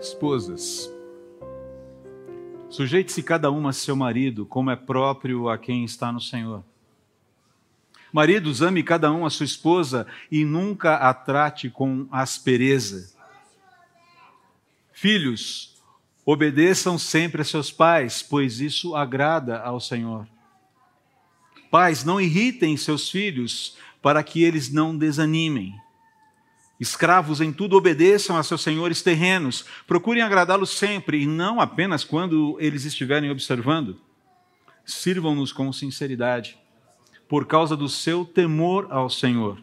Esposas, sujeite-se cada uma a seu marido, como é próprio a quem está no Senhor. Maridos, ame cada um a sua esposa e nunca a trate com aspereza. Filhos, obedeçam sempre a seus pais, pois isso agrada ao Senhor. Pais, não irritem seus filhos, para que eles não desanimem. Escravos em tudo obedeçam a seus senhores terrenos, procurem agradá-los sempre e não apenas quando eles estiverem observando. Sirvam-nos com sinceridade, por causa do seu temor ao Senhor.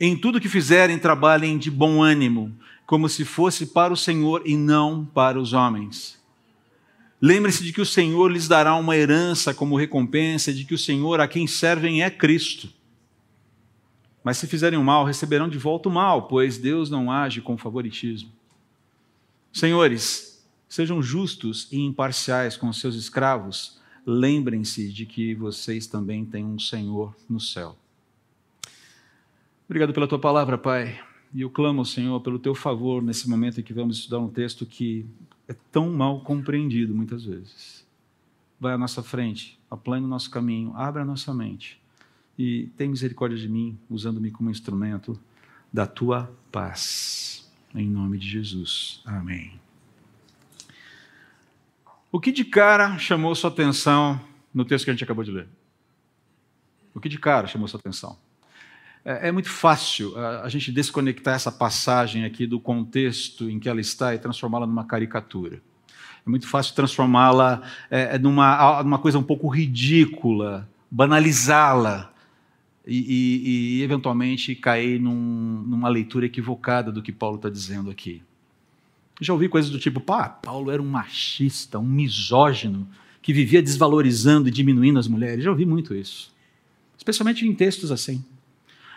Em tudo que fizerem, trabalhem de bom ânimo, como se fosse para o Senhor e não para os homens. Lembre-se de que o Senhor lhes dará uma herança como recompensa, de que o Senhor a quem servem é Cristo. Mas se fizerem o mal, receberão de volta o mal, pois Deus não age com favoritismo. Senhores, sejam justos e imparciais com os seus escravos. Lembrem-se de que vocês também têm um Senhor no céu. Obrigado pela tua palavra, Pai. E eu clamo, Senhor, pelo teu favor nesse momento em que vamos estudar um texto que é tão mal compreendido muitas vezes. Vai à nossa frente, aplane o nosso caminho, abra a nossa mente e tem misericórdia de mim, usando-me como instrumento da tua paz. Em nome de Jesus. Amém. O que de cara chamou sua atenção no texto que a gente acabou de ler? O que de cara chamou sua atenção? É, é muito fácil a gente desconectar essa passagem aqui do contexto em que ela está e transformá-la numa caricatura. É muito fácil transformá-la é, numa, numa coisa um pouco ridícula, banalizá-la e, e, eventualmente cair num, numa leitura equivocada do que Paulo está dizendo aqui. Já ouvi coisas do tipo, pá, Paulo era um machista, um misógino, que vivia desvalorizando e diminuindo as mulheres. Já ouvi muito isso, especialmente em textos assim.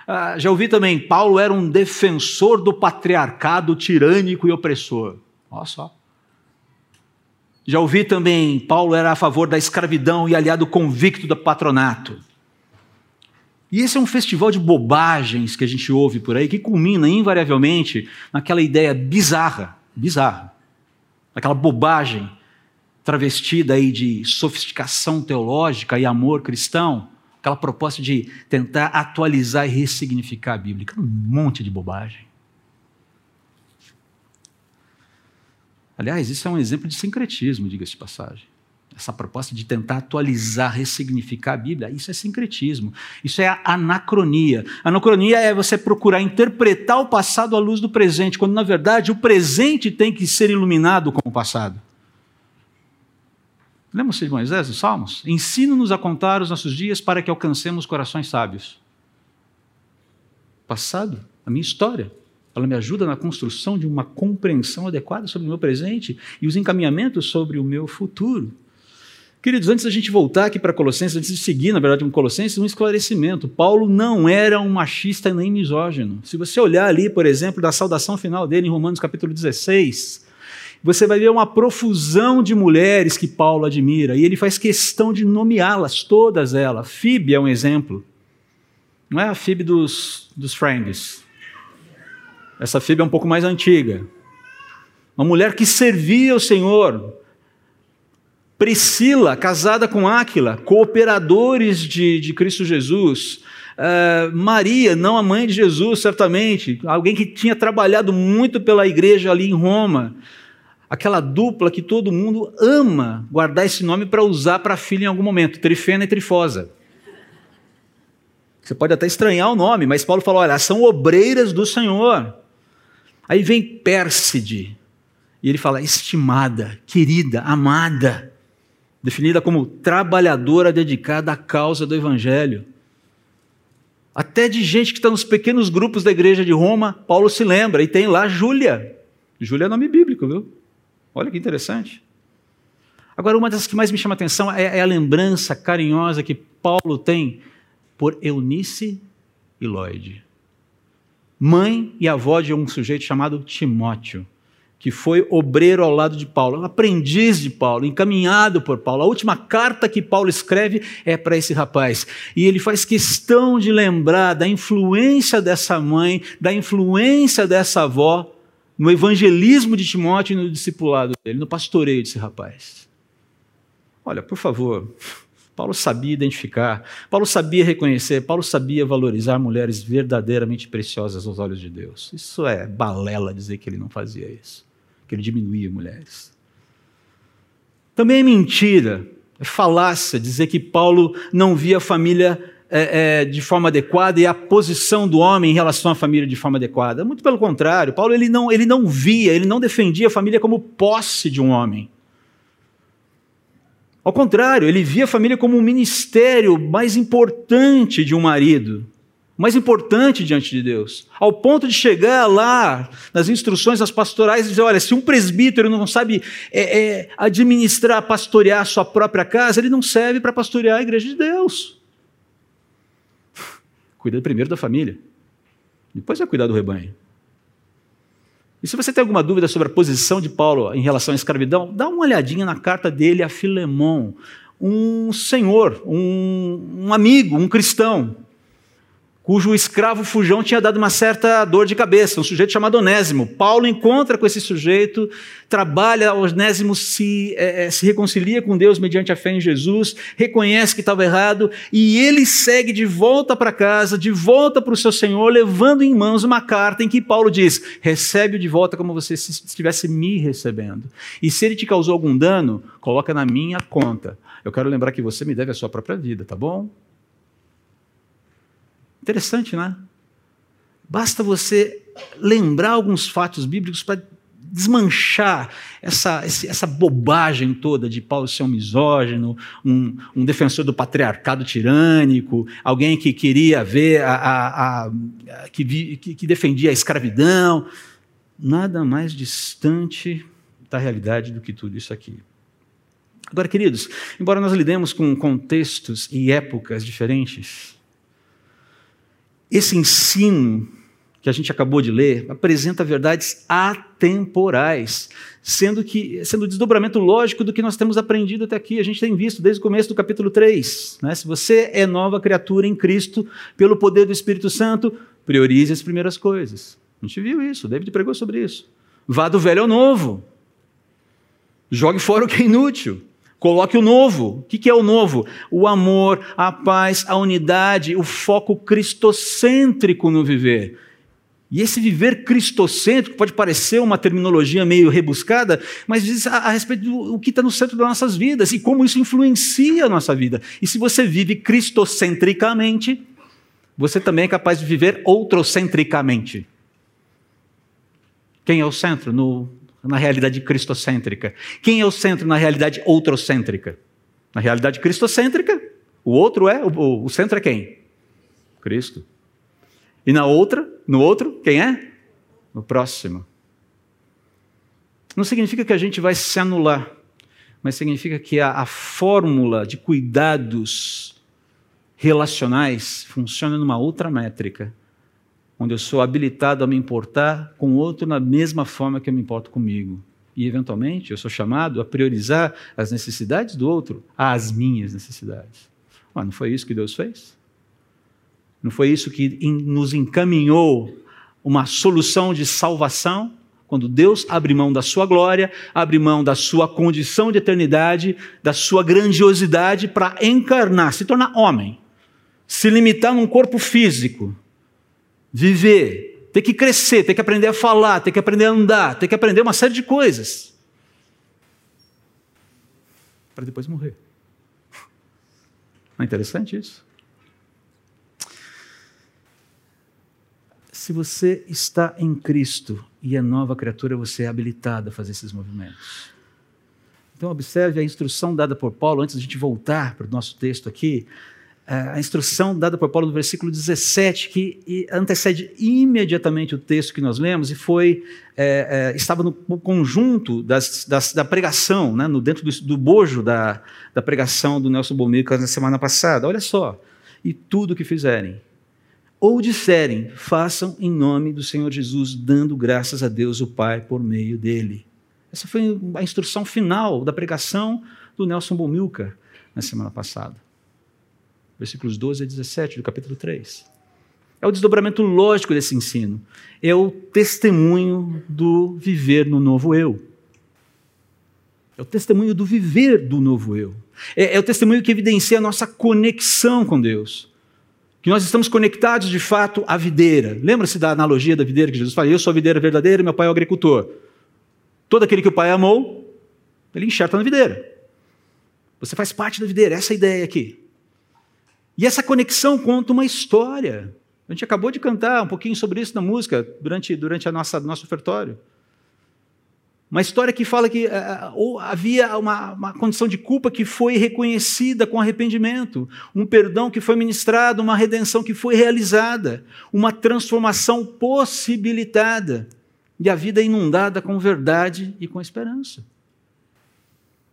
Ah, já ouvi também, Paulo era um defensor do patriarcado tirânico e opressor. Olha só. Já ouvi também, Paulo era a favor da escravidão e aliado convicto do patronato. E esse é um festival de bobagens que a gente ouve por aí, que culmina invariavelmente naquela ideia bizarra, bizarra, aquela bobagem travestida aí de sofisticação teológica e amor cristão, aquela proposta de tentar atualizar e ressignificar a Bíblia, um monte de bobagem. Aliás, isso é um exemplo de sincretismo, diga-se de passagem essa proposta de tentar atualizar, ressignificar a Bíblia, isso é sincretismo, isso é anacronia. Anacronia é você procurar interpretar o passado à luz do presente, quando na verdade o presente tem que ser iluminado com o passado. Lembra-se de Moisés, dos Salmos? Ensina-nos a contar os nossos dias para que alcancemos corações sábios. Passado, a minha história, ela me ajuda na construção de uma compreensão adequada sobre o meu presente e os encaminhamentos sobre o meu futuro. Queridos, antes da gente voltar aqui para Colossenses, antes de seguir, na verdade, com Colossenses, um esclarecimento. Paulo não era um machista nem misógino. Se você olhar ali, por exemplo, da saudação final dele em Romanos capítulo 16, você vai ver uma profusão de mulheres que Paulo admira, e ele faz questão de nomeá-las, todas elas. Fib é um exemplo. Não é a Fib dos, dos Friends. Essa Fib é um pouco mais antiga. Uma mulher que servia o Senhor, Priscila, casada com Áquila, cooperadores de, de Cristo Jesus. Uh, Maria, não a mãe de Jesus, certamente, alguém que tinha trabalhado muito pela igreja ali em Roma. Aquela dupla que todo mundo ama guardar esse nome para usar para a filha em algum momento, Trifena e Trifosa. Você pode até estranhar o nome, mas Paulo falou: olha, são obreiras do Senhor. Aí vem Pérside, e ele fala: estimada, querida, amada definida como trabalhadora dedicada à causa do Evangelho. Até de gente que está nos pequenos grupos da igreja de Roma, Paulo se lembra, e tem lá Júlia. Júlia é nome bíblico, viu? Olha que interessante. Agora, uma das que mais me chama a atenção é, é a lembrança carinhosa que Paulo tem por Eunice e Lloyd, mãe e avó de um sujeito chamado Timóteo que foi obreiro ao lado de Paulo, aprendiz de Paulo, encaminhado por Paulo. A última carta que Paulo escreve é para esse rapaz. E ele faz questão de lembrar da influência dessa mãe, da influência dessa avó no evangelismo de Timóteo e no discipulado dele, no pastoreio desse rapaz. Olha, por favor, Paulo sabia identificar, Paulo sabia reconhecer, Paulo sabia valorizar mulheres verdadeiramente preciosas aos olhos de Deus. Isso é balela dizer que ele não fazia isso, que ele diminuía mulheres. Também é mentira, é falácia dizer que Paulo não via a família é, é, de forma adequada e a posição do homem em relação à família de forma adequada. Muito pelo contrário, Paulo ele não, ele não via, ele não defendia a família como posse de um homem. Ao contrário, ele via a família como um ministério mais importante de um marido, mais importante diante de Deus, ao ponto de chegar lá nas instruções das pastorais e dizer: olha, se um presbítero não sabe é, é, administrar, pastorear a sua própria casa, ele não serve para pastorear a igreja de Deus. Cuida primeiro da família, depois vai cuidar do rebanho. E se você tem alguma dúvida sobre a posição de Paulo em relação à escravidão, dá uma olhadinha na carta dele a Filemão, um senhor, um, um amigo, um cristão, cujo escravo fujão tinha dado uma certa dor de cabeça, um sujeito chamado Onésimo. Paulo encontra com esse sujeito, trabalha, Onésimo se, é, é, se reconcilia com Deus mediante a fé em Jesus, reconhece que estava errado e ele segue de volta para casa, de volta para o seu Senhor, levando em mãos uma carta em que Paulo diz: recebe-o de volta como você estivesse me recebendo. E se ele te causou algum dano, coloca na minha conta. Eu quero lembrar que você me deve a sua própria vida, tá bom? Interessante, né? Basta você lembrar alguns fatos bíblicos para desmanchar essa, essa bobagem toda de Paulo ser um misógino, um, um defensor do patriarcado tirânico, alguém que queria ver, a, a, a que, que, que defendia a escravidão. Nada mais distante da realidade do que tudo isso aqui. Agora, queridos, embora nós lidemos com contextos e épocas diferentes, esse ensino que a gente acabou de ler apresenta verdades atemporais, sendo que sendo o desdobramento lógico do que nós temos aprendido até aqui. A gente tem visto desde o começo do capítulo 3. Né? Se você é nova criatura em Cristo, pelo poder do Espírito Santo, priorize as primeiras coisas. A gente viu isso, David pregou sobre isso. Vá do velho ao novo. Jogue fora o que é inútil. Coloque o novo. O que é o novo? O amor, a paz, a unidade, o foco cristocêntrico no viver. E esse viver cristocêntrico pode parecer uma terminologia meio rebuscada, mas diz a, a respeito do que está no centro das nossas vidas e como isso influencia a nossa vida. E se você vive cristocentricamente, você também é capaz de viver outrocentricamente. Quem é o centro? No na realidade cristocêntrica. Quem é o centro na realidade outrocêntrica? Na realidade cristocêntrica, o outro é, o, o centro é quem? Cristo. E na outra, no outro, quem é? O próximo. Não significa que a gente vai se anular, mas significa que a, a fórmula de cuidados relacionais funciona numa outra métrica onde eu sou habilitado a me importar com o outro na mesma forma que eu me importo comigo. E, eventualmente, eu sou chamado a priorizar as necessidades do outro às minhas necessidades. Ah, não foi isso que Deus fez? Não foi isso que nos encaminhou uma solução de salvação? Quando Deus abre mão da sua glória, abre mão da sua condição de eternidade, da sua grandiosidade para encarnar, se tornar homem, se limitar num corpo físico, viver, ter que crescer, ter que aprender a falar, ter que aprender a andar, ter que aprender uma série de coisas. Para depois morrer. Não é interessante isso? Se você está em Cristo e é nova criatura, você é habilitado a fazer esses movimentos. Então, observe a instrução dada por Paulo, antes de a gente voltar para o nosso texto aqui a instrução dada por Paulo no versículo 17, que antecede imediatamente o texto que nós lemos, e foi é, é, estava no conjunto das, das, da pregação, né, no, dentro do, do bojo da, da, pregação do Nelson Bomilca na semana passada. Olha só, e tudo o que fizerem, ou disserem, façam em nome do Senhor Jesus, dando graças a Deus o Pai por meio dele. Essa foi a instrução final da pregação do Nelson Bomilca na semana passada versículos 12 a 17 do capítulo 3. É o desdobramento lógico desse ensino. É o testemunho do viver no novo eu. É o testemunho do viver do novo eu. É, é o testemunho que evidencia a nossa conexão com Deus. Que nós estamos conectados de fato à videira. Lembra-se da analogia da videira que Jesus fala? Eu sou a videira verdadeira, meu pai é o agricultor. Todo aquele que o pai amou, ele enxerta na videira. Você faz parte da videira, essa é a ideia aqui. E essa conexão conta uma história. A gente acabou de cantar um pouquinho sobre isso na música durante, durante a nossa nosso ofertório. Uma história que fala que uh, havia uma, uma, condição de culpa que foi reconhecida com arrependimento, um perdão que foi ministrado, uma redenção que foi realizada, uma transformação possibilitada e a vida inundada com verdade e com esperança.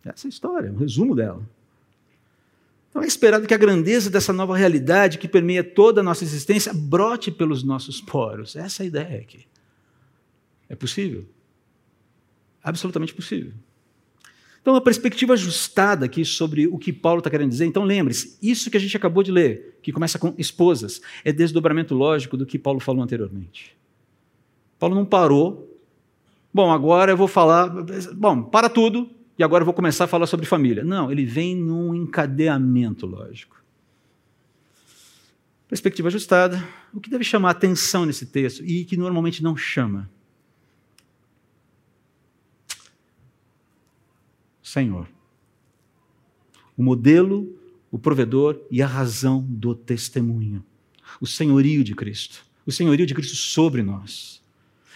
Essa é a história, um resumo dela. Então é esperado que a grandeza dessa nova realidade que permeia toda a nossa existência brote pelos nossos poros. Essa é a ideia aqui. É possível? Absolutamente possível. Então, uma perspectiva ajustada aqui sobre o que Paulo está querendo dizer. Então, lembre-se, isso que a gente acabou de ler, que começa com esposas, é desdobramento lógico do que Paulo falou anteriormente. Paulo não parou. Bom, agora eu vou falar. Bom, para tudo, e agora eu vou começar a falar sobre família. Não, ele vem num encadeamento lógico. Perspectiva ajustada. O que deve chamar atenção nesse texto e que normalmente não chama? Senhor. O modelo, o provedor e a razão do testemunho. O senhorio de Cristo. O senhorio de Cristo sobre nós.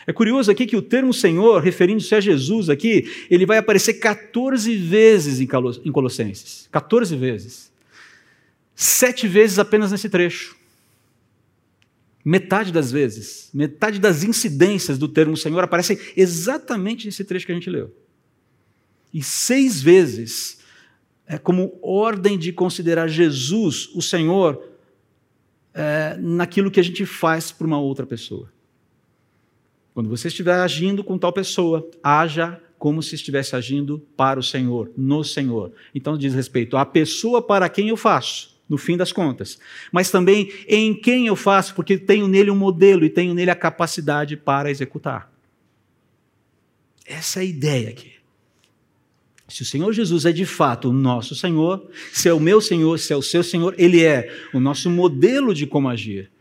É curioso aqui que o termo Senhor, referindo-se a Jesus aqui, ele vai aparecer 14 vezes em Colossenses. 14 vezes. Sete vezes apenas nesse trecho. Metade das vezes, metade das incidências do termo Senhor aparecem exatamente nesse trecho que a gente leu. E seis vezes, é como ordem de considerar Jesus, o Senhor, é, naquilo que a gente faz para uma outra pessoa. Quando você estiver agindo com tal pessoa, haja como se estivesse agindo para o Senhor, no Senhor. Então diz respeito à pessoa para quem eu faço, no fim das contas, mas também em quem eu faço, porque tenho nele um modelo e tenho nele a capacidade para executar. Essa é a ideia aqui. Se o Senhor Jesus é de fato o nosso Senhor, se é o meu Senhor, se é o seu Senhor, Ele é o nosso modelo de como agir.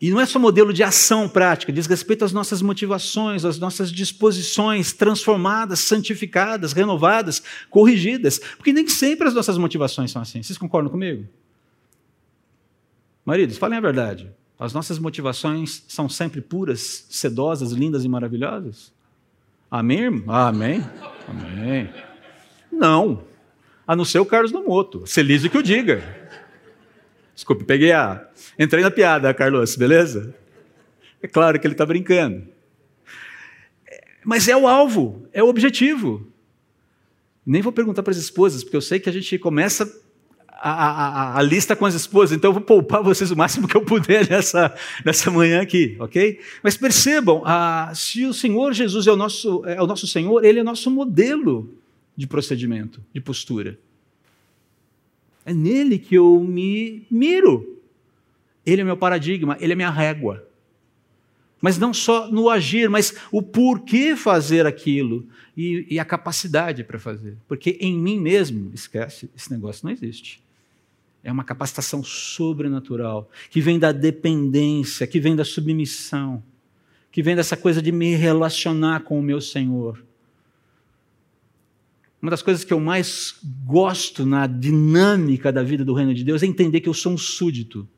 E não é só modelo de ação prática, diz respeito às nossas motivações, às nossas disposições transformadas, santificadas, renovadas, corrigidas. Porque nem sempre as nossas motivações são assim. Vocês concordam comigo? Maridos, falem a verdade. As nossas motivações são sempre puras, sedosas, lindas e maravilhosas? Amém? Amém. Amém. Não. A não ser o Carlos Nomoto. Celise que o diga. Desculpe, peguei a. Entrei na piada, Carlos, beleza? É claro que ele está brincando. Mas é o alvo, é o objetivo. Nem vou perguntar para as esposas, porque eu sei que a gente começa a, a, a, lista com as esposas, então eu vou poupar vocês o máximo que eu puder nessa, nessa manhã aqui, ok? Mas percebam, ah, se o Senhor Jesus é o, nosso, é o nosso Senhor, Ele é nosso modelo de procedimento, de postura. É nele que eu me miro. Ele é meu paradigma, ele é minha régua. Mas não só no agir, mas o porquê fazer aquilo e, e a capacidade para fazer. Porque em mim mesmo, esquece, esse negócio não existe. É uma capacitação sobrenatural, que vem da dependência, que vem da submissão, que vem dessa coisa de me relacionar com o meu Senhor. Uma das coisas que eu mais gosto na dinâmica da vida do reino de Deus é entender que eu sou um súdito.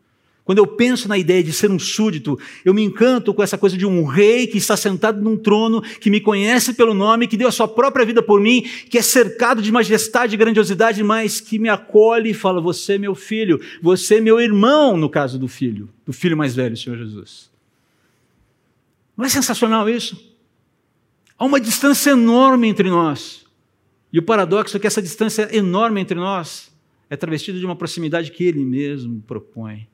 Quando eu penso na ideia de ser um súdito, eu me encanto com essa coisa de um rei que está sentado num trono, que me conhece pelo nome, que deu a sua própria vida por mim, que é cercado de majestade e grandiosidade, mas que me acolhe e fala: Você é meu filho, você é meu irmão, no caso do filho, do filho mais velho, Senhor Jesus. Não é sensacional isso? Há uma distância enorme entre nós. E o paradoxo é que essa distância enorme entre nós é travestida de uma proximidade que ele mesmo propõe.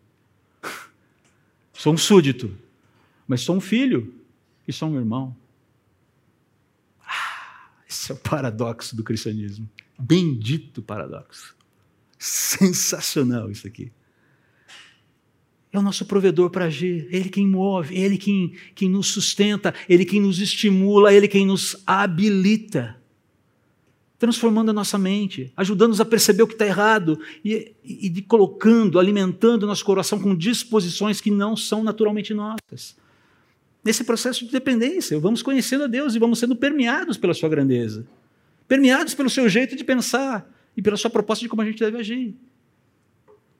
Sou um súdito, mas sou um filho e sou um irmão. Ah, esse é o paradoxo do cristianismo. Bendito paradoxo. Sensacional isso aqui. É o nosso provedor para agir, é Ele quem move, é Ele quem, quem nos sustenta, é Ele quem nos estimula, Ele quem nos habilita, transformando a nossa mente, ajudando-nos a perceber o que está errado e, e, colocando, alimentando nosso coração com disposições que não são naturalmente nossas. Nesse processo de dependência, vamos conhecendo a Deus e vamos sendo permeados pela Sua grandeza, permeados pelo seu jeito de pensar e pela Sua proposta de como a gente deve agir.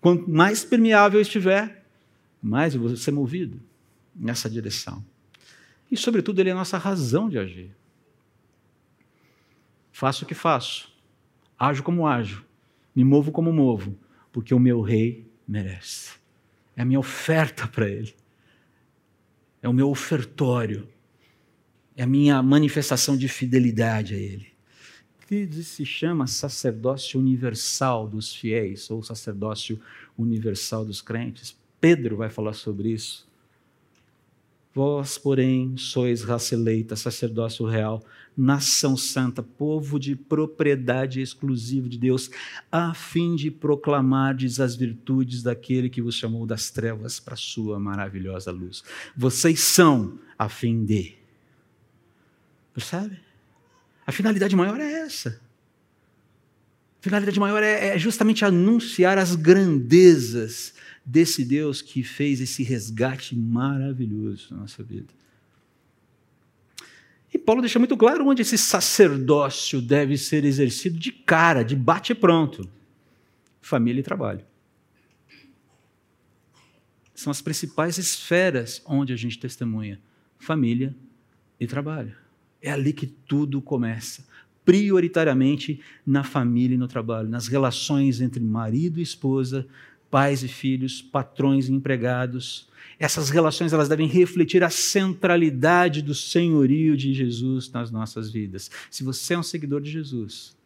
Quanto mais permeável estiver, mais eu vou ser movido nessa direção. E, sobretudo, Ele é a nossa razão de agir. Faço o que faço, ajo como ajo, me movo como movo, porque o meu rei merece. É a minha oferta para Ele, é o meu ofertório, é a minha manifestação de fidelidade a Ele. Que se chama sacerdócio universal dos fiéis, ou sacerdócio universal dos crentes. Pedro vai falar sobre isso. Vós, porém, sois raça eleita, sacerdócio real, nação santa, povo de propriedade exclusiva de Deus, a fim de proclamardes as virtudes daquele que vos chamou das trevas para a sua maravilhosa luz. Vocês são a fim de. Percebe? A finalidade maior é essa. A finalidade maior é, é justamente anunciar as grandezas desse Deus que fez esse resgate maravilhoso na nossa vida. E Paulo deixa muito claro onde esse sacerdócio deve ser exercido de cara, de bate pronto: família e trabalho. São as principais esferas onde a gente testemunha: família e trabalho. É ali que tudo começa prioritariamente na família e no trabalho, nas relações entre marido e esposa, pais e filhos, patrões e empregados. Essas relações elas devem refletir a centralidade do senhorio de Jesus nas nossas vidas. Se você é um seguidor de Jesus,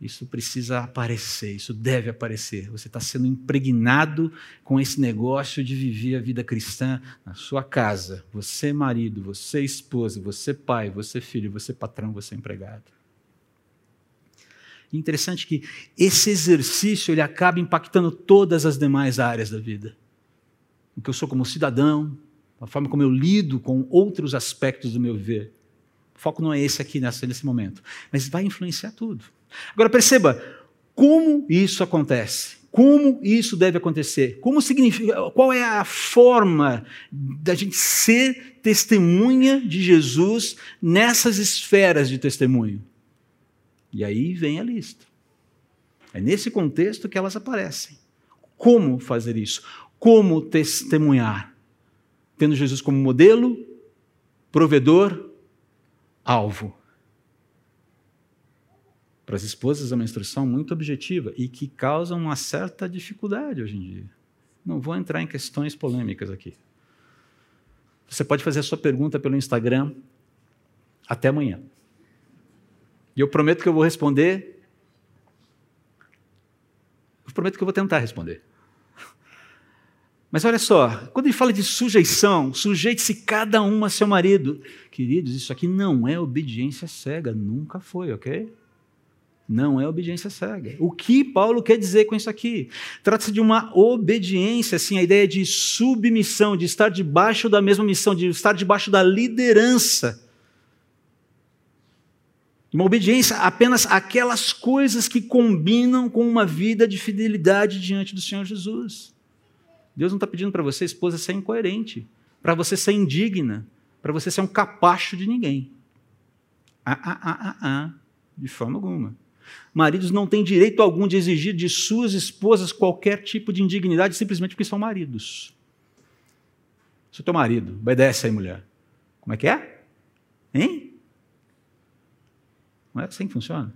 isso precisa aparecer, isso deve aparecer. Você está sendo impregnado com esse negócio de viver a vida cristã na sua casa. Você, marido, você, esposa, você, pai, você, filho, você, patrão, você, empregado. Interessante que esse exercício ele acaba impactando todas as demais áreas da vida. O que eu sou como cidadão, a forma como eu lido com outros aspectos do meu viver. O foco não é esse aqui nessa, nesse momento, mas vai influenciar tudo. Agora perceba como isso acontece. Como isso deve acontecer? Como significa? Qual é a forma da gente ser testemunha de Jesus nessas esferas de testemunho? E aí vem a lista. É nesse contexto que elas aparecem. Como fazer isso? Como testemunhar? Tendo Jesus como modelo, provedor, alvo. Para as esposas é uma instrução muito objetiva e que causa uma certa dificuldade hoje em dia. Não vou entrar em questões polêmicas aqui. Você pode fazer a sua pergunta pelo Instagram até amanhã. E eu prometo que eu vou responder. Eu prometo que eu vou tentar responder. Mas olha só, quando ele fala de sujeição, sujeite-se cada um a seu marido. Queridos, isso aqui não é obediência cega, nunca foi, ok? Não é obediência cega. O que Paulo quer dizer com isso aqui? Trata-se de uma obediência, assim, a ideia de submissão, de estar debaixo da mesma missão, de estar debaixo da liderança uma obediência apenas àquelas coisas que combinam com uma vida de fidelidade diante do Senhor Jesus. Deus não está pedindo para você, esposa, ser incoerente, para você ser indigna, para você ser um capacho de ninguém. Ah, ah, ah, ah, ah, de forma alguma. Maridos não têm direito algum de exigir de suas esposas qualquer tipo de indignidade simplesmente porque são maridos. Sou teu marido, obedece aí, mulher. Como é que é? Hein? Não é assim que funciona.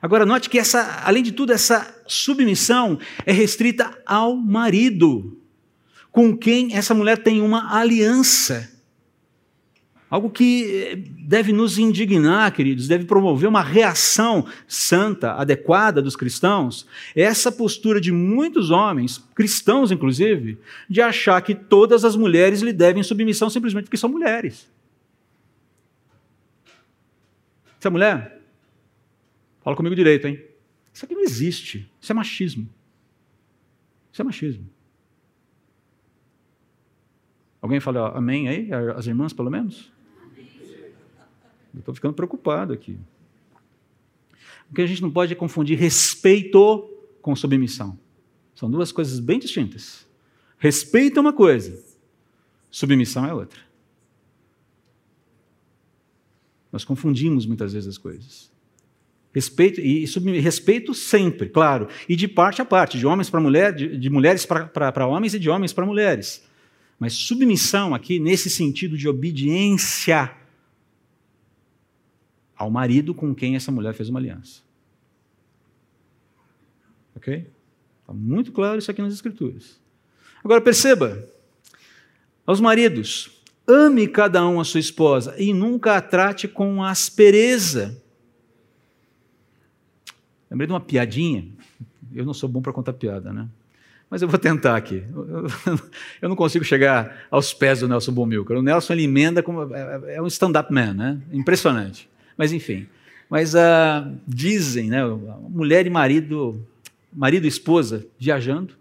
Agora, note que essa, além de tudo, essa submissão é restrita ao marido, com quem essa mulher tem uma aliança. Algo que deve nos indignar, queridos, deve promover uma reação santa, adequada dos cristãos. Essa postura de muitos homens, cristãos inclusive, de achar que todas as mulheres lhe devem submissão simplesmente porque são mulheres. Você é mulher? Fala comigo direito, hein? Isso aqui não existe. Isso é machismo. Isso é machismo. Alguém fala amém aí? As irmãs, pelo menos? Estou ficando preocupado aqui. O que a gente não pode é confundir respeito com submissão. São duas coisas bem distintas. Respeito é uma coisa, submissão é outra. Nós confundimos muitas vezes as coisas. Respeito, e respeito sempre, claro, e de parte a parte, de homens para mulheres, de, de mulheres para homens e de homens para mulheres. Mas submissão aqui, nesse sentido de obediência ao marido com quem essa mulher fez uma aliança. Ok? Está muito claro isso aqui nas Escrituras. Agora perceba, aos maridos, ame cada um a sua esposa e nunca a trate com aspereza. Lembrei de uma piadinha. Eu não sou bom para contar piada, né? Mas eu vou tentar aqui. Eu não consigo chegar aos pés do Nelson Bomilcar. O Nelson ele emenda como é, é um stand-up man, né? Impressionante. Mas enfim. Mas uh, dizem, né? Mulher e marido, marido e esposa viajando,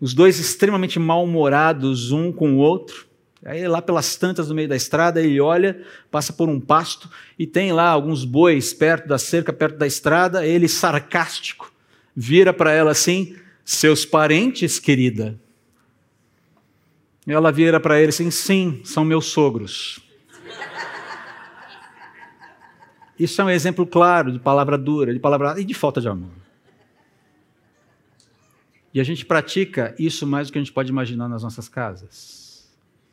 os dois extremamente mal-humorados um com o outro. Aí lá pelas tantas no meio da estrada, ele olha, passa por um pasto e tem lá alguns bois perto da cerca, perto da estrada. Ele, sarcástico, vira para ela assim: Seus parentes, querida? Ela vira para ele assim: Sim, são meus sogros. Isso é um exemplo claro de palavra dura, de palavra e de falta de amor. E a gente pratica isso mais do que a gente pode imaginar nas nossas casas.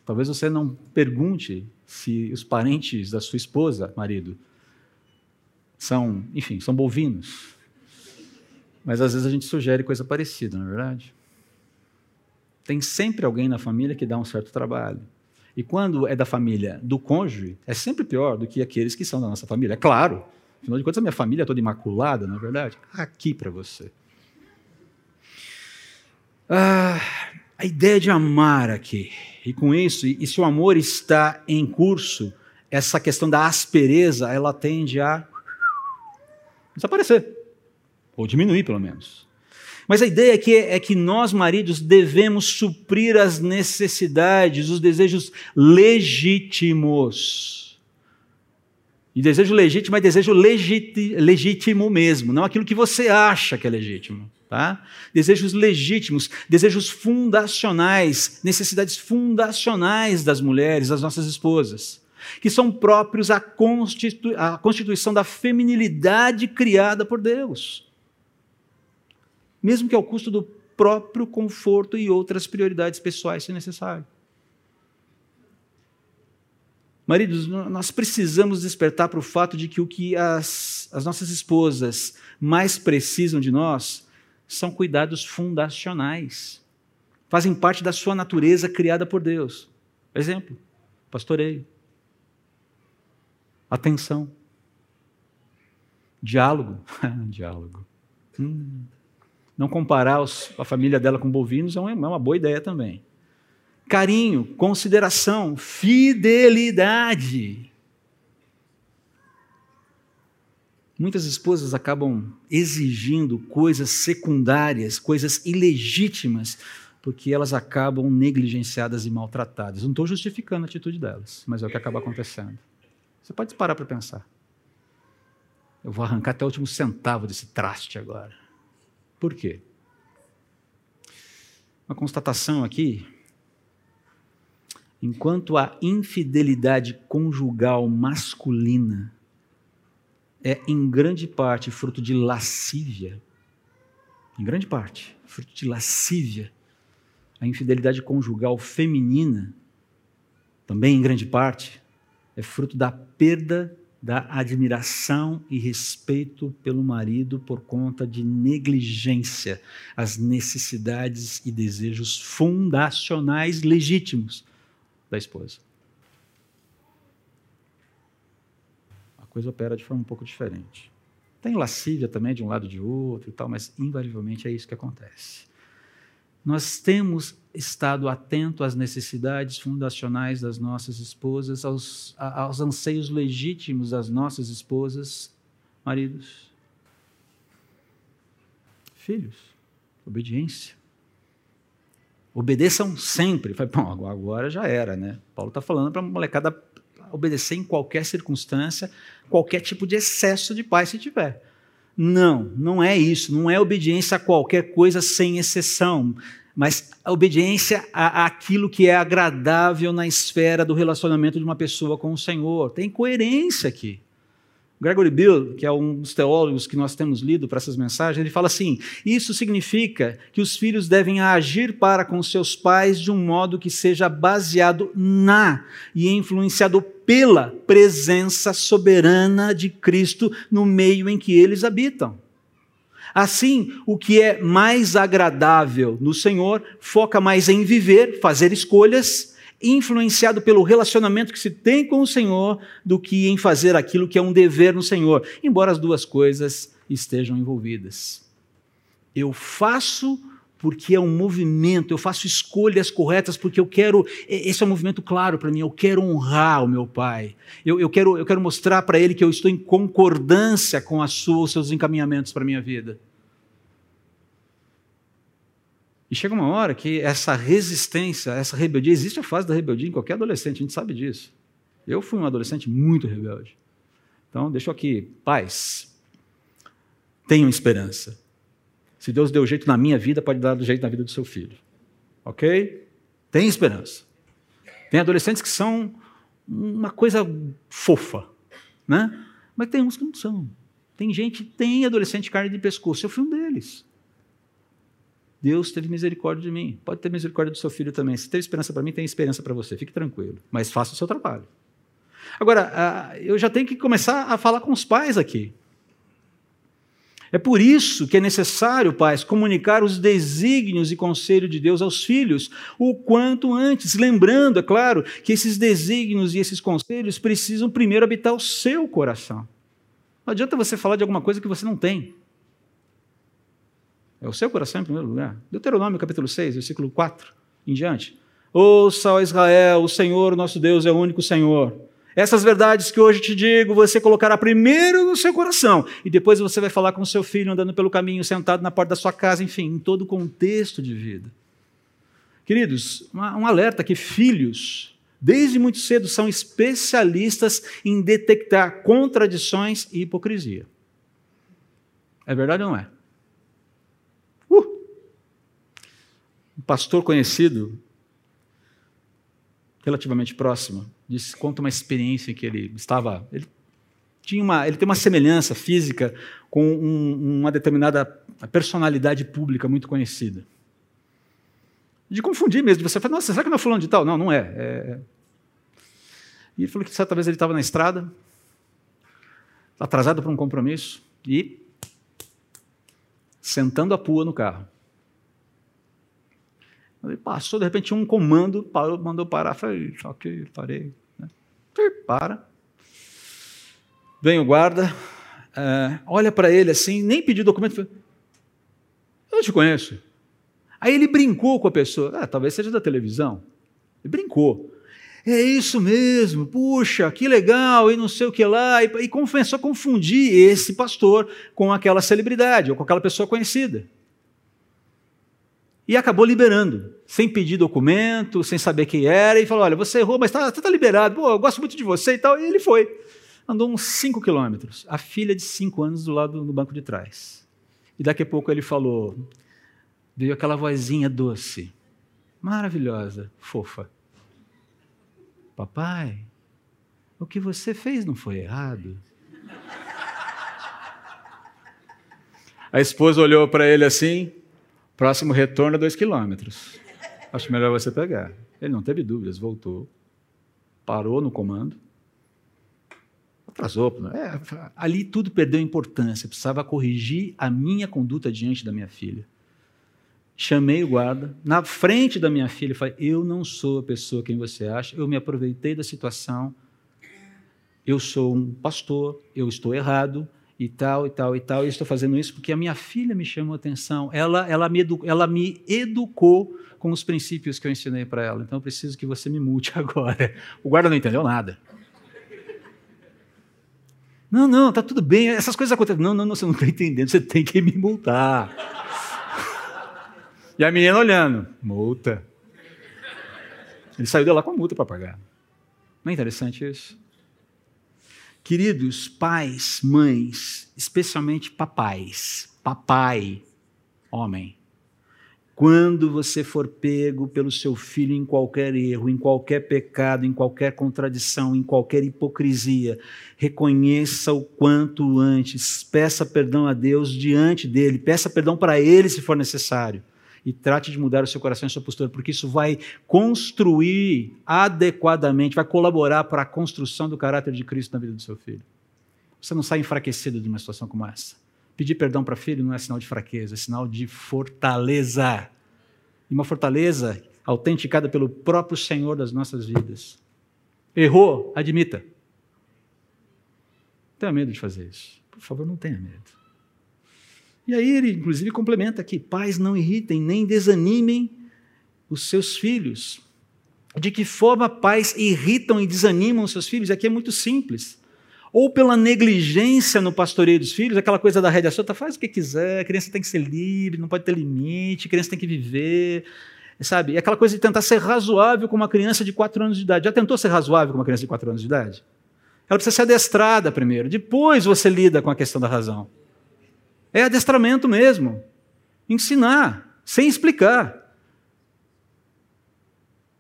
Talvez você não pergunte se os parentes da sua esposa, marido, são, enfim, são bovinos. Mas às vezes a gente sugere coisa parecida, não é verdade? Tem sempre alguém na família que dá um certo trabalho. E quando é da família do cônjuge, é sempre pior do que aqueles que são da nossa família. É claro. Afinal de contas, a minha família é toda imaculada, não é verdade? Aqui para você. Ah, a ideia de amar aqui. E com isso, e se o amor está em curso, essa questão da aspereza, ela tende a desaparecer. Ou diminuir, pelo menos. Mas a ideia aqui é que nós, maridos, devemos suprir as necessidades, os desejos legítimos. E desejo legítimo é desejo legítimo mesmo, não aquilo que você acha que é legítimo. Tá? Desejos legítimos, desejos fundacionais, necessidades fundacionais das mulheres, das nossas esposas, que são próprios à, à constituição da feminilidade criada por Deus, mesmo que ao custo do próprio conforto e outras prioridades pessoais, se necessário. Maridos, nós precisamos despertar para o fato de que o que as, as nossas esposas mais precisam de nós são cuidados fundacionais. Fazem parte da sua natureza criada por Deus. Exemplo: pastoreio, atenção, diálogo. diálogo. Hum. Não comparar os, a família dela com bovinos é uma, é uma boa ideia também. Carinho, consideração, fidelidade. Muitas esposas acabam exigindo coisas secundárias, coisas ilegítimas, porque elas acabam negligenciadas e maltratadas. Não estou justificando a atitude delas, mas é o que acaba acontecendo. Você pode parar para pensar. Eu vou arrancar até o último centavo desse traste agora. Por quê? Uma constatação aqui. Enquanto a infidelidade conjugal masculina é em grande parte fruto de lascívia. Em grande parte, fruto de lascívia. A infidelidade conjugal feminina, também em grande parte, é fruto da perda da admiração e respeito pelo marido por conta de negligência às necessidades e desejos fundacionais legítimos da esposa. Coisa opera de forma um pouco diferente. Tem lascívia também de um lado e de outro e tal, mas invariavelmente é isso que acontece. Nós temos estado atento às necessidades fundacionais das nossas esposas, aos, aos anseios legítimos das nossas esposas, maridos, filhos, obediência, Obedeçam sempre. Bom, agora já era, né? Paulo está falando para a molecada obedecer em qualquer circunstância, qualquer tipo de excesso de paz se tiver. Não, não é isso. Não é obediência a qualquer coisa sem exceção, mas a obediência àquilo que é agradável na esfera do relacionamento de uma pessoa com o Senhor. Tem coerência aqui. Gregory Bill, que é um dos teólogos que nós temos lido para essas mensagens, ele fala assim: isso significa que os filhos devem agir para com seus pais de um modo que seja baseado na e influenciado pela presença soberana de Cristo no meio em que eles habitam. Assim, o que é mais agradável no Senhor foca mais em viver, fazer escolhas influenciado pelo relacionamento que se tem com o Senhor do que em fazer aquilo que é um dever no Senhor, embora as duas coisas estejam envolvidas. Eu faço porque é um movimento, eu faço escolhas corretas porque eu quero, esse é um movimento claro para mim, eu quero honrar o meu pai, eu, eu, quero, eu quero mostrar para ele que eu estou em concordância com a sua, os seus encaminhamentos para a minha vida. E chega uma hora que essa resistência, essa rebeldia, existe a fase da rebeldia em qualquer adolescente, a gente sabe disso. Eu fui um adolescente muito rebelde. Então, deixo aqui, pais, tenham esperança. Se Deus deu jeito na minha vida, pode dar do jeito na vida do seu filho. Ok? Tem esperança. Tem adolescentes que são uma coisa fofa, né? Mas tem uns que não são. Tem gente, tem adolescente carne de pescoço. Eu fui um deles. Deus teve misericórdia de mim. Pode ter misericórdia do seu filho também. Se teve esperança para mim, tem esperança para você. Fique tranquilo. Mas faça o seu trabalho. Agora, eu já tenho que começar a falar com os pais aqui. É por isso que é necessário, pais, comunicar os desígnios e conselho de Deus aos filhos o quanto antes, lembrando, é claro, que esses desígnios e esses conselhos precisam primeiro habitar o seu coração. Não adianta você falar de alguma coisa que você não tem. É o seu coração em primeiro lugar. Deuteronômio capítulo 6, versículo 4 em diante. Ouça, ó Israel, o Senhor, nosso Deus, é o único Senhor. Essas verdades que hoje te digo, você colocará primeiro no seu coração e depois você vai falar com seu filho andando pelo caminho, sentado na porta da sua casa, enfim, em todo o contexto de vida. Queridos, um alerta que filhos, desde muito cedo, são especialistas em detectar contradições e hipocrisia. É verdade ou não é? um pastor conhecido, relativamente próximo, disse, conta uma experiência em que ele estava. Ele, tinha uma, ele tem uma semelhança física com um, uma determinada personalidade pública muito conhecida. De confundir mesmo, de você falar, nossa, será que não é fulano de tal? Não, não é. é... E ele falou que certa vez ele estava na estrada, atrasado para um compromisso, e sentando a pua no carro. Ele passou, de repente, um comando, parou, mandou parar. Falei, ok, parei. Né? Para. Vem o guarda, é, olha para ele assim, nem pediu documento. Falei, eu te conheço. Aí ele brincou com a pessoa. Ah, talvez seja da televisão. Ele brincou. É isso mesmo, puxa, que legal, e não sei o que lá. E, e começou a confundir esse pastor com aquela celebridade ou com aquela pessoa conhecida e acabou liberando, sem pedir documento, sem saber quem era, e falou: Olha, você errou, mas está tá liberado, Pô, eu gosto muito de você e tal. E ele foi. Andou uns 5 quilômetros, a filha de 5 anos do lado do banco de trás. E daqui a pouco ele falou: Veio aquela vozinha doce, maravilhosa, fofa. Papai, o que você fez não foi errado. A esposa olhou para ele assim, Próximo retorno é dois quilômetros. Acho melhor você pegar. Ele não teve dúvidas, voltou, parou no comando, atrasou. É, ali tudo perdeu importância, precisava corrigir a minha conduta diante da minha filha. Chamei o guarda, na frente da minha filha, falei: Eu não sou a pessoa quem você acha, eu me aproveitei da situação, eu sou um pastor, eu estou errado, e tal, e tal, e tal. E estou fazendo isso porque a minha filha me chamou a atenção. Ela, ela, me, edu, ela me educou com os princípios que eu ensinei para ela. Então eu preciso que você me multe agora. O guarda não entendeu nada. Não, não, tá tudo bem. Essas coisas acontecem. Não, não, não você não está entendendo. Você tem que me multar. E a menina olhando. Multa. Ele saiu de lá com a multa para pagar. Não é interessante isso? Queridos pais, mães, especialmente papais, papai, homem, quando você for pego pelo seu filho em qualquer erro, em qualquer pecado, em qualquer contradição, em qualquer hipocrisia, reconheça o quanto antes, peça perdão a Deus diante dele, peça perdão para ele se for necessário e trate de mudar o seu coração e a sua postura, porque isso vai construir adequadamente, vai colaborar para a construção do caráter de Cristo na vida do seu filho. Você não sai enfraquecido de uma situação como essa. Pedir perdão para filho não é sinal de fraqueza, é sinal de fortaleza. E uma fortaleza autenticada pelo próprio Senhor das nossas vidas. Errou, admita. Tenha medo de fazer isso. Por favor, não tenha medo. E aí ele, inclusive, complementa aqui: pais, não irritem nem desanimem os seus filhos. De que forma pais irritam e desanimam os seus filhos? Aqui é muito simples ou pela negligência no pastoreio dos filhos, aquela coisa da rédea solta, faz o que quiser, a criança tem que ser livre, não pode ter limite, a criança tem que viver, sabe? Aquela coisa de tentar ser razoável com uma criança de 4 anos de idade. Já tentou ser razoável com uma criança de 4 anos de idade? Ela precisa ser adestrada primeiro, depois você lida com a questão da razão. É adestramento mesmo. Ensinar, sem explicar.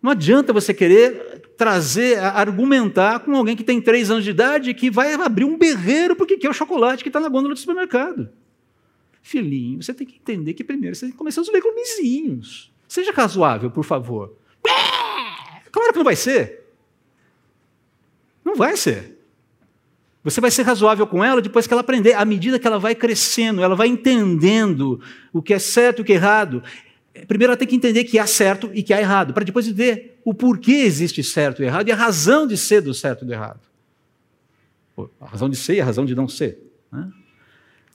Não adianta você querer trazer, argumentar com alguém que tem três anos de idade que vai abrir um berreiro porque quer o chocolate que está na gôndola do supermercado. Filhinho, você tem que entender que primeiro você tem que começar os legumezinhos. Seja razoável, por favor. Claro que não vai ser. Não vai ser. Você vai ser razoável com ela depois que ela aprender. À medida que ela vai crescendo, ela vai entendendo o que é certo e o que é errado. Primeiro ela tem que entender que há certo e que há errado, para depois ver o porquê existe certo e errado e a razão de ser do certo e do errado. A razão de ser e a razão de não ser. Né?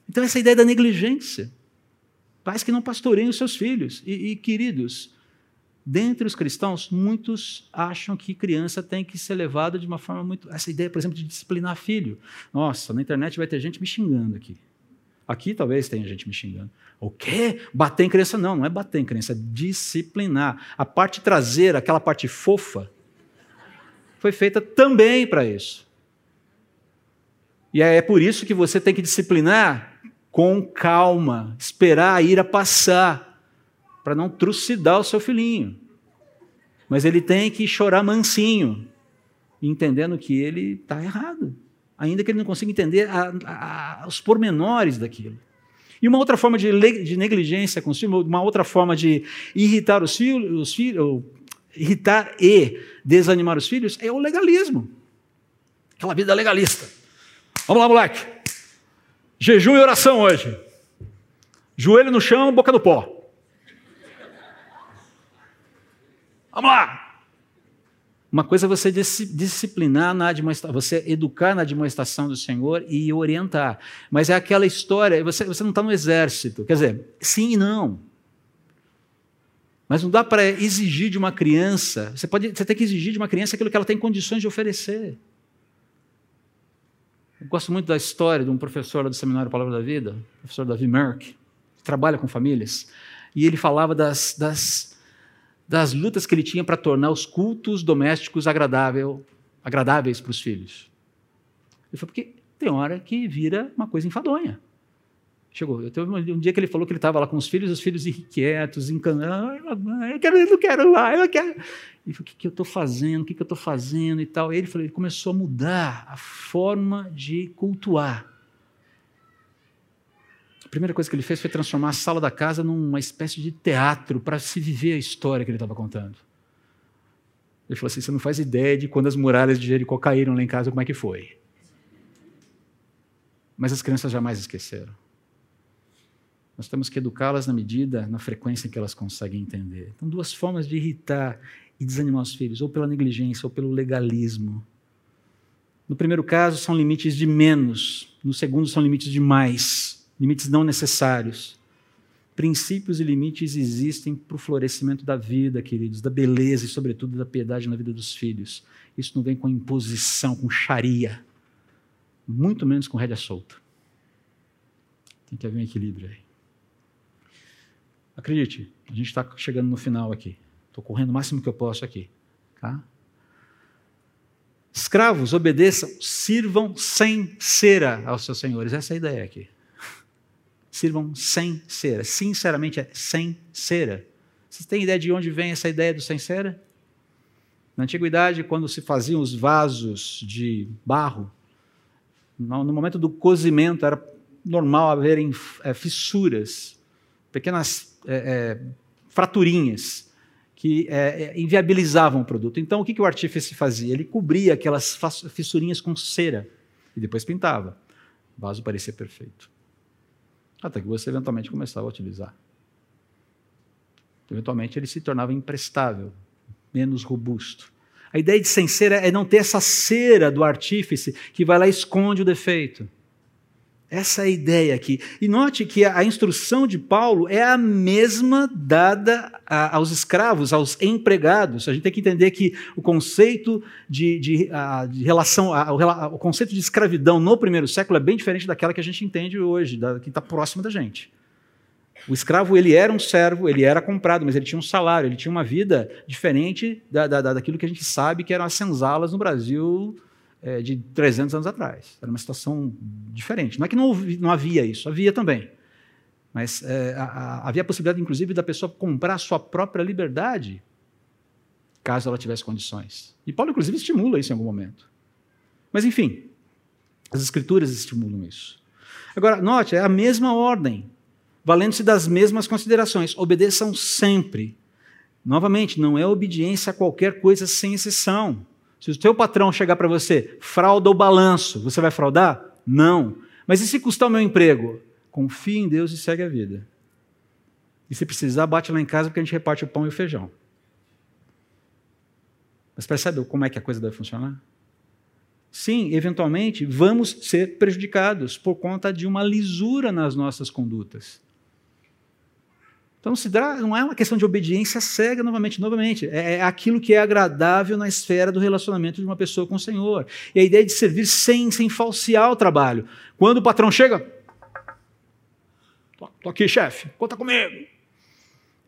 Então, essa ideia da negligência. Pais que não pastoreiam os seus filhos. E, e, queridos, dentre os cristãos, muitos acham que criança tem que ser levada de uma forma muito. Essa ideia, por exemplo, de disciplinar filho. Nossa, na internet vai ter gente me xingando aqui. Aqui talvez tenha gente me xingando. O quê? Bater em criança? Não, não é bater em criança, é disciplinar. A parte traseira, aquela parte fofa, foi feita também para isso. E é por isso que você tem que disciplinar com calma, esperar a ira passar, para não trucidar o seu filhinho. Mas ele tem que chorar mansinho, entendendo que ele está errado ainda que ele não consiga entender a, a, os pormenores daquilo. E uma outra forma de, de negligência com os filhos, uma outra forma de irritar os filhos, os filhos irritar e desanimar os filhos é o legalismo. Aquela vida legalista. Vamos lá, moleque. Jejum e oração hoje. Joelho no chão, boca no pó. Vamos lá. Uma coisa é você disciplinar na admoestação, você educar na admoestação do Senhor e orientar. Mas é aquela história, você, você não está no exército. Quer dizer, sim e não. Mas não dá para exigir de uma criança, você, pode, você tem que exigir de uma criança aquilo que ela tem condições de oferecer. Eu gosto muito da história de um professor do Seminário Palavra da Vida, professor Davi Merck, que trabalha com famílias, e ele falava das, das das lutas que ele tinha para tornar os cultos domésticos agradável, agradáveis para os filhos. Ele falou, porque tem hora que vira uma coisa enfadonha. Chegou, eu teve um dia que ele falou que ele estava lá com os filhos, os filhos irrequietos, encanados, eu, quero, eu não quero lá, eu quero. Ele falou, o que, que eu estou fazendo, o que, que eu estou fazendo e tal. E ele, falou, ele começou a mudar a forma de cultuar primeira coisa que ele fez foi transformar a sala da casa numa espécie de teatro para se viver a história que ele estava contando. Ele falou assim: você não faz ideia de quando as muralhas de Jericó caíram lá em casa, como é que foi. Mas as crianças jamais esqueceram. Nós temos que educá-las na medida, na frequência em que elas conseguem entender. Então, duas formas de irritar e desanimar os filhos, ou pela negligência ou pelo legalismo. No primeiro caso, são limites de menos, no segundo, são limites de mais limites não necessários. Princípios e limites existem para o florescimento da vida, queridos, da beleza e, sobretudo, da piedade na vida dos filhos. Isso não vem com imposição, com charia, muito menos com rédea solta. Tem que haver um equilíbrio aí. Acredite, a gente está chegando no final aqui. Estou correndo o máximo que eu posso aqui. Tá? Escravos, obedeçam, sirvam sem cera aos seus senhores. Essa é a ideia aqui. Sirvam sem cera. Sinceramente, é sem cera. Vocês têm ideia de onde vem essa ideia do sem cera? Na antiguidade, quando se faziam os vasos de barro, no momento do cozimento era normal haverem é, fissuras, pequenas é, é, fraturinhas que é, é, inviabilizavam o produto. Então, o que, que o artífice fazia? Ele cobria aquelas fissurinhas com cera e depois pintava. O vaso parecia perfeito. Até que você eventualmente começava a utilizar. Eventualmente ele se tornava imprestável, menos robusto. A ideia de sem cera é não ter essa cera do artífice que vai lá e esconde o defeito. Essa é a ideia aqui. E note que a instrução de Paulo é a mesma dada aos escravos, aos empregados. A gente tem que entender que o conceito de, de, de relação, o conceito de escravidão no primeiro século é bem diferente daquela que a gente entende hoje, da, que está próxima da gente. O escravo ele era um servo, ele era comprado, mas ele tinha um salário, ele tinha uma vida diferente da, da, daquilo que a gente sabe que eram as senzalas no Brasil é, de 300 anos atrás. Era uma situação diferente. Não é que não, não havia isso, havia também. Mas é, a, a, havia a possibilidade, inclusive, da pessoa comprar a sua própria liberdade, caso ela tivesse condições. E Paulo, inclusive, estimula isso em algum momento. Mas, enfim, as escrituras estimulam isso. Agora, note, é a mesma ordem, valendo-se das mesmas considerações. Obedeçam sempre. Novamente, não é obediência a qualquer coisa sem exceção. Se o teu patrão chegar para você, frauda o balanço, você vai fraudar? Não. Mas e se custar o meu emprego? Confie em Deus e segue a vida. E se precisar, bate lá em casa porque a gente reparte o pão e o feijão. Mas percebe como é que a coisa deve funcionar? Sim, eventualmente vamos ser prejudicados por conta de uma lisura nas nossas condutas. Então se dá, não é uma questão de obediência cega novamente, novamente, é, é aquilo que é agradável na esfera do relacionamento de uma pessoa com o Senhor. E a ideia de servir sem, sem falsear o trabalho. Quando o patrão chega, tô aqui, chefe, conta comigo.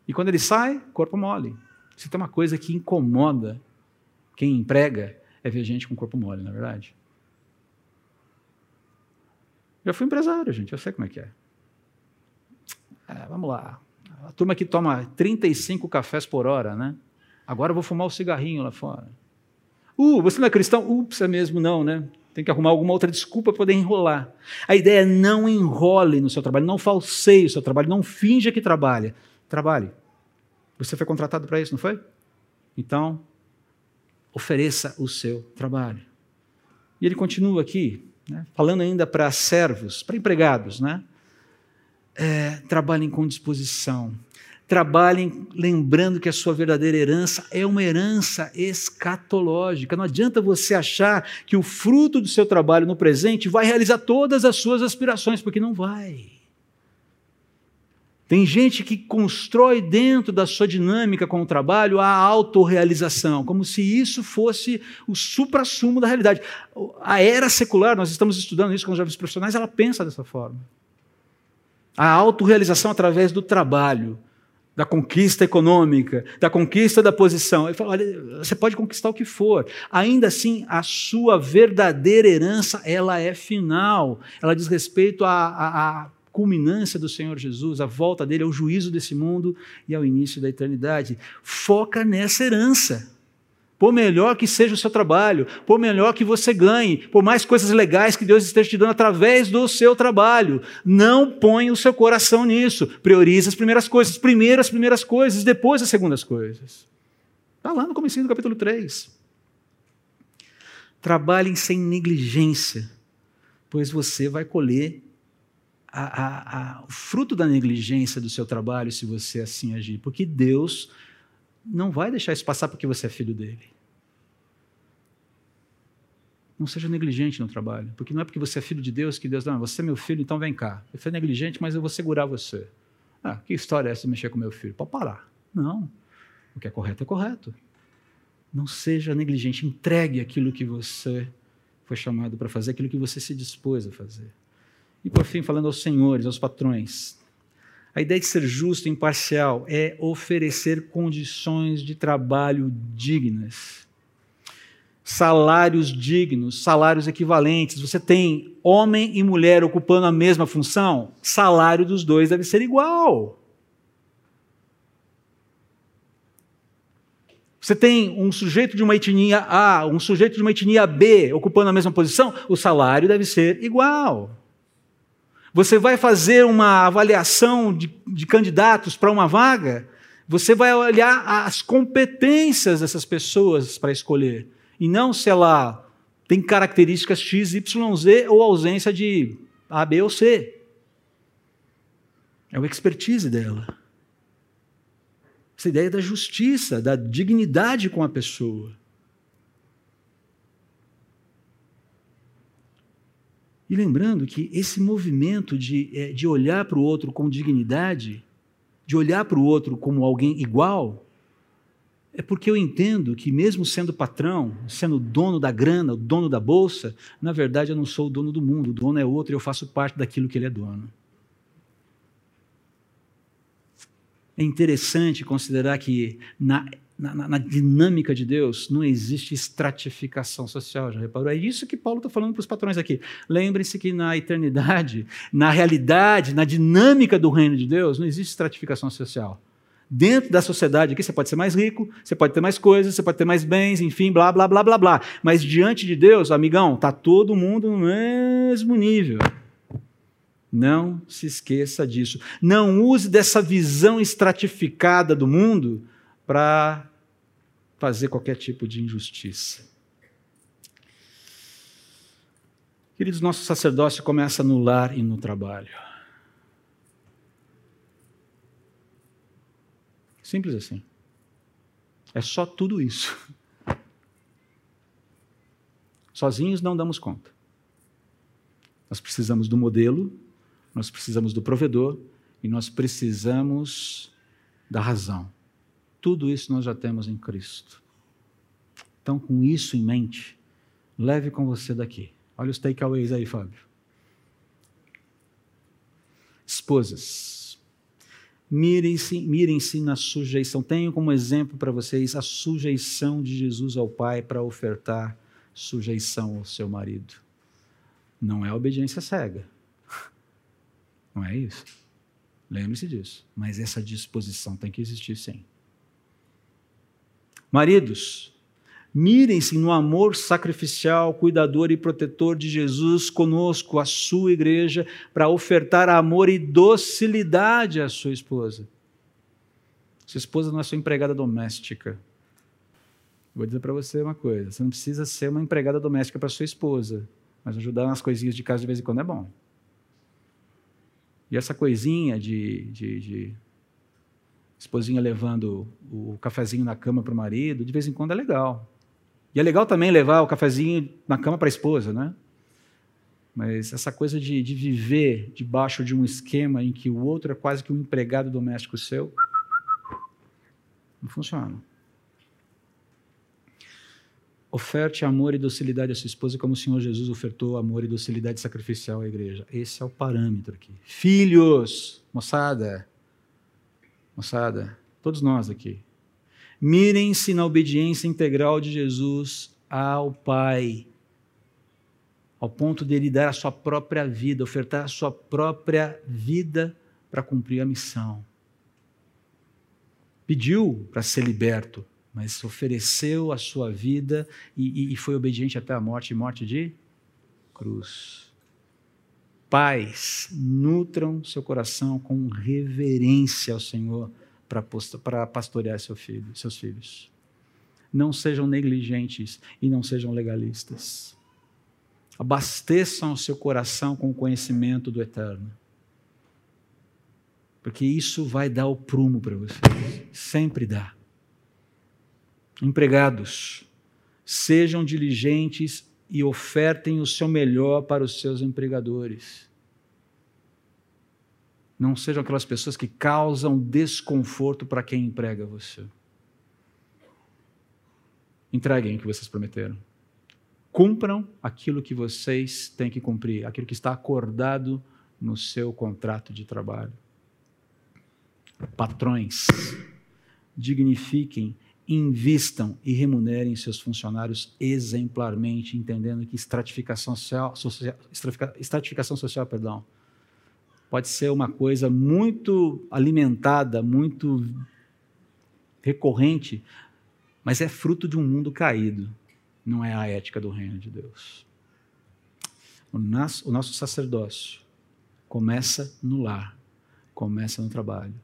E quando ele sai, corpo mole. Se tem uma coisa que incomoda quem emprega, é ver gente com corpo mole, na é verdade. Eu fui empresário, gente, eu sei como é que é. é vamos lá, a turma que toma 35 cafés por hora, né? Agora eu vou fumar o cigarrinho lá fora. Uh, você não é cristão? Ups, é mesmo não, né? Tem que arrumar alguma outra desculpa para poder enrolar. A ideia é não enrole no seu trabalho, não falseie o seu trabalho, não finja que trabalha. Trabalhe. Você foi contratado para isso, não foi? Então, ofereça o seu trabalho. E ele continua aqui, né, falando ainda para servos, para empregados, né? É, trabalhem com disposição. Trabalhem lembrando que a sua verdadeira herança é uma herança escatológica. Não adianta você achar que o fruto do seu trabalho no presente vai realizar todas as suas aspirações, porque não vai. Tem gente que constrói dentro da sua dinâmica com o trabalho a autorrealização, como se isso fosse o supra-sumo da realidade. A era secular, nós estamos estudando isso com os jovens profissionais, ela pensa dessa forma a autorrealização através do trabalho, da conquista econômica, da conquista da posição. Ele fala, olha, você pode conquistar o que for. Ainda assim, a sua verdadeira herança, ela é final. Ela diz respeito à, à, à culminância do Senhor Jesus, a volta dele ao juízo desse mundo e ao início da eternidade. Foca nessa herança. Por melhor que seja o seu trabalho, por melhor que você ganhe, por mais coisas legais que Deus esteja te dando através do seu trabalho, não põe o seu coração nisso. Priorize as primeiras coisas. Primeiro as primeiras coisas, depois as segundas coisas. Está lá no começo do capítulo 3. Trabalhem sem negligência, pois você vai colher a, a, a, o fruto da negligência do seu trabalho se você assim agir. Porque Deus não vai deixar isso passar porque você é filho dele. Não seja negligente no trabalho, porque não é porque você é filho de Deus que Deus, não, você é meu filho, então vem cá. Eu fui negligente, mas eu vou segurar você. Ah, que história é essa de mexer com meu filho? Pode parar. Não. O que é correto é correto. Não seja negligente, entregue aquilo que você foi chamado para fazer, aquilo que você se dispôs a fazer. E por fim, falando aos senhores, aos patrões, a ideia de ser justo e imparcial é oferecer condições de trabalho dignas. salários dignos, salários equivalentes. Você tem homem e mulher ocupando a mesma função, salário dos dois deve ser igual. Você tem um sujeito de uma etnia A, um sujeito de uma etnia B ocupando a mesma posição, o salário deve ser igual. Você vai fazer uma avaliação de, de candidatos para uma vaga, você vai olhar as competências dessas pessoas para escolher e não se ela tem características X, Y, Z ou ausência de A, B ou C. É o expertise dela. Essa ideia da justiça, da dignidade com a pessoa. E lembrando que esse movimento de, é, de olhar para o outro com dignidade, de olhar para o outro como alguém igual, é porque eu entendo que, mesmo sendo patrão, sendo dono da grana, dono da bolsa, na verdade eu não sou o dono do mundo, o dono é outro e eu faço parte daquilo que ele é dono. É interessante considerar que na, na, na, dinâmica de Deus não existe estratificação social, já reparou? É isso que Paulo está falando para os patrões aqui. Lembre-se que na eternidade, na realidade, na dinâmica do reino de Deus, não existe estratificação social. Dentro da sociedade aqui, você pode ser mais rico, você pode ter mais coisas, você pode ter mais bens, enfim, blá, blá, blá, blá, blá. Mas diante de Deus, amigão, está todo mundo no mesmo nível. Não se esqueça disso. Não use dessa visão estratificada do mundo para fazer qualquer tipo de injustiça. Queridos, nosso sacerdócio começa no lar e no trabalho. Simples assim. É só tudo isso. Sozinhos não damos conta. Nós precisamos do modelo, nós precisamos do provedor e nós precisamos da razão. Tudo isso nós já temos em Cristo. Então, com isso em mente, leve com você daqui. Olha os takeaways aí, Fábio. Esposas, Mirem-se mirem na sujeição. Tenho como exemplo para vocês a sujeição de Jesus ao Pai para ofertar sujeição ao seu marido. Não é obediência cega. Não é isso. Lembre-se disso. Mas essa disposição tem que existir sim. Maridos, mirem-se no amor sacrificial, cuidador e protetor de Jesus conosco, a sua igreja, para ofertar amor e docilidade à sua esposa. Sua esposa não é sua empregada doméstica. Vou dizer para você uma coisa: você não precisa ser uma empregada doméstica para sua esposa, mas ajudar nas coisinhas de casa de vez em quando é bom. E essa coisinha de, de, de esposinha levando o cafezinho na cama para o marido, de vez em quando é legal. E é legal também levar o cafezinho na cama para a esposa, né? Mas essa coisa de, de viver debaixo de um esquema em que o outro é quase que um empregado doméstico seu, não funciona. Oferte amor e docilidade à sua esposa como o Senhor Jesus ofertou amor e docilidade sacrificial à igreja. Esse é o parâmetro aqui. Filhos, moçada, moçada, todos nós aqui. Mirem-se na obediência integral de Jesus ao Pai, ao ponto de ele dar a sua própria vida, ofertar a sua própria vida para cumprir a missão. Pediu para ser liberto, mas ofereceu a sua vida e, e foi obediente até a morte morte de cruz. Pais, nutram seu coração com reverência ao Senhor para pastorear seu filho, seus filhos. Não sejam negligentes e não sejam legalistas. Abasteçam o seu coração com o conhecimento do eterno. Porque isso vai dar o prumo para vocês. Sempre dá. Empregados, sejam diligentes e ofertem o seu melhor para os seus empregadores. Não sejam aquelas pessoas que causam desconforto para quem emprega você. Entreguem o que vocês prometeram. Cumpram aquilo que vocês têm que cumprir, aquilo que está acordado no seu contrato de trabalho. Patrões, dignifiquem invistam e remunerem seus funcionários exemplarmente, entendendo que estratificação social, social estratificação social, perdão, pode ser uma coisa muito alimentada, muito recorrente, mas é fruto de um mundo caído, não é a ética do reino de Deus. O nosso, o nosso sacerdócio começa no lar, começa no trabalho.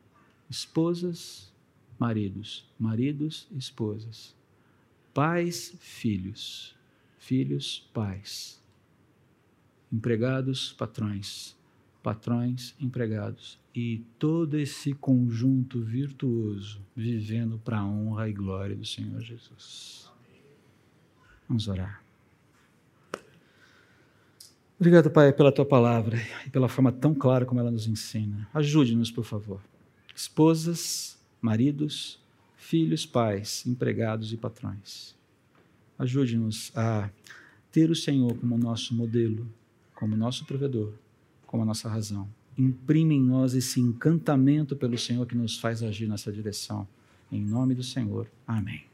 Esposas, maridos, maridos, esposas, pais, filhos, filhos, pais, empregados, patrões, patrões, empregados e todo esse conjunto virtuoso vivendo para a honra e glória do Senhor Jesus. Vamos orar. Obrigado, Pai, pela tua palavra e pela forma tão clara como ela nos ensina. Ajude-nos, por favor. Esposas, maridos, filhos, pais, empregados e patrões. Ajude-nos a ter o Senhor como nosso modelo, como nosso provedor, como a nossa razão. Imprime em nós esse encantamento pelo Senhor que nos faz agir nessa direção. Em nome do Senhor. Amém.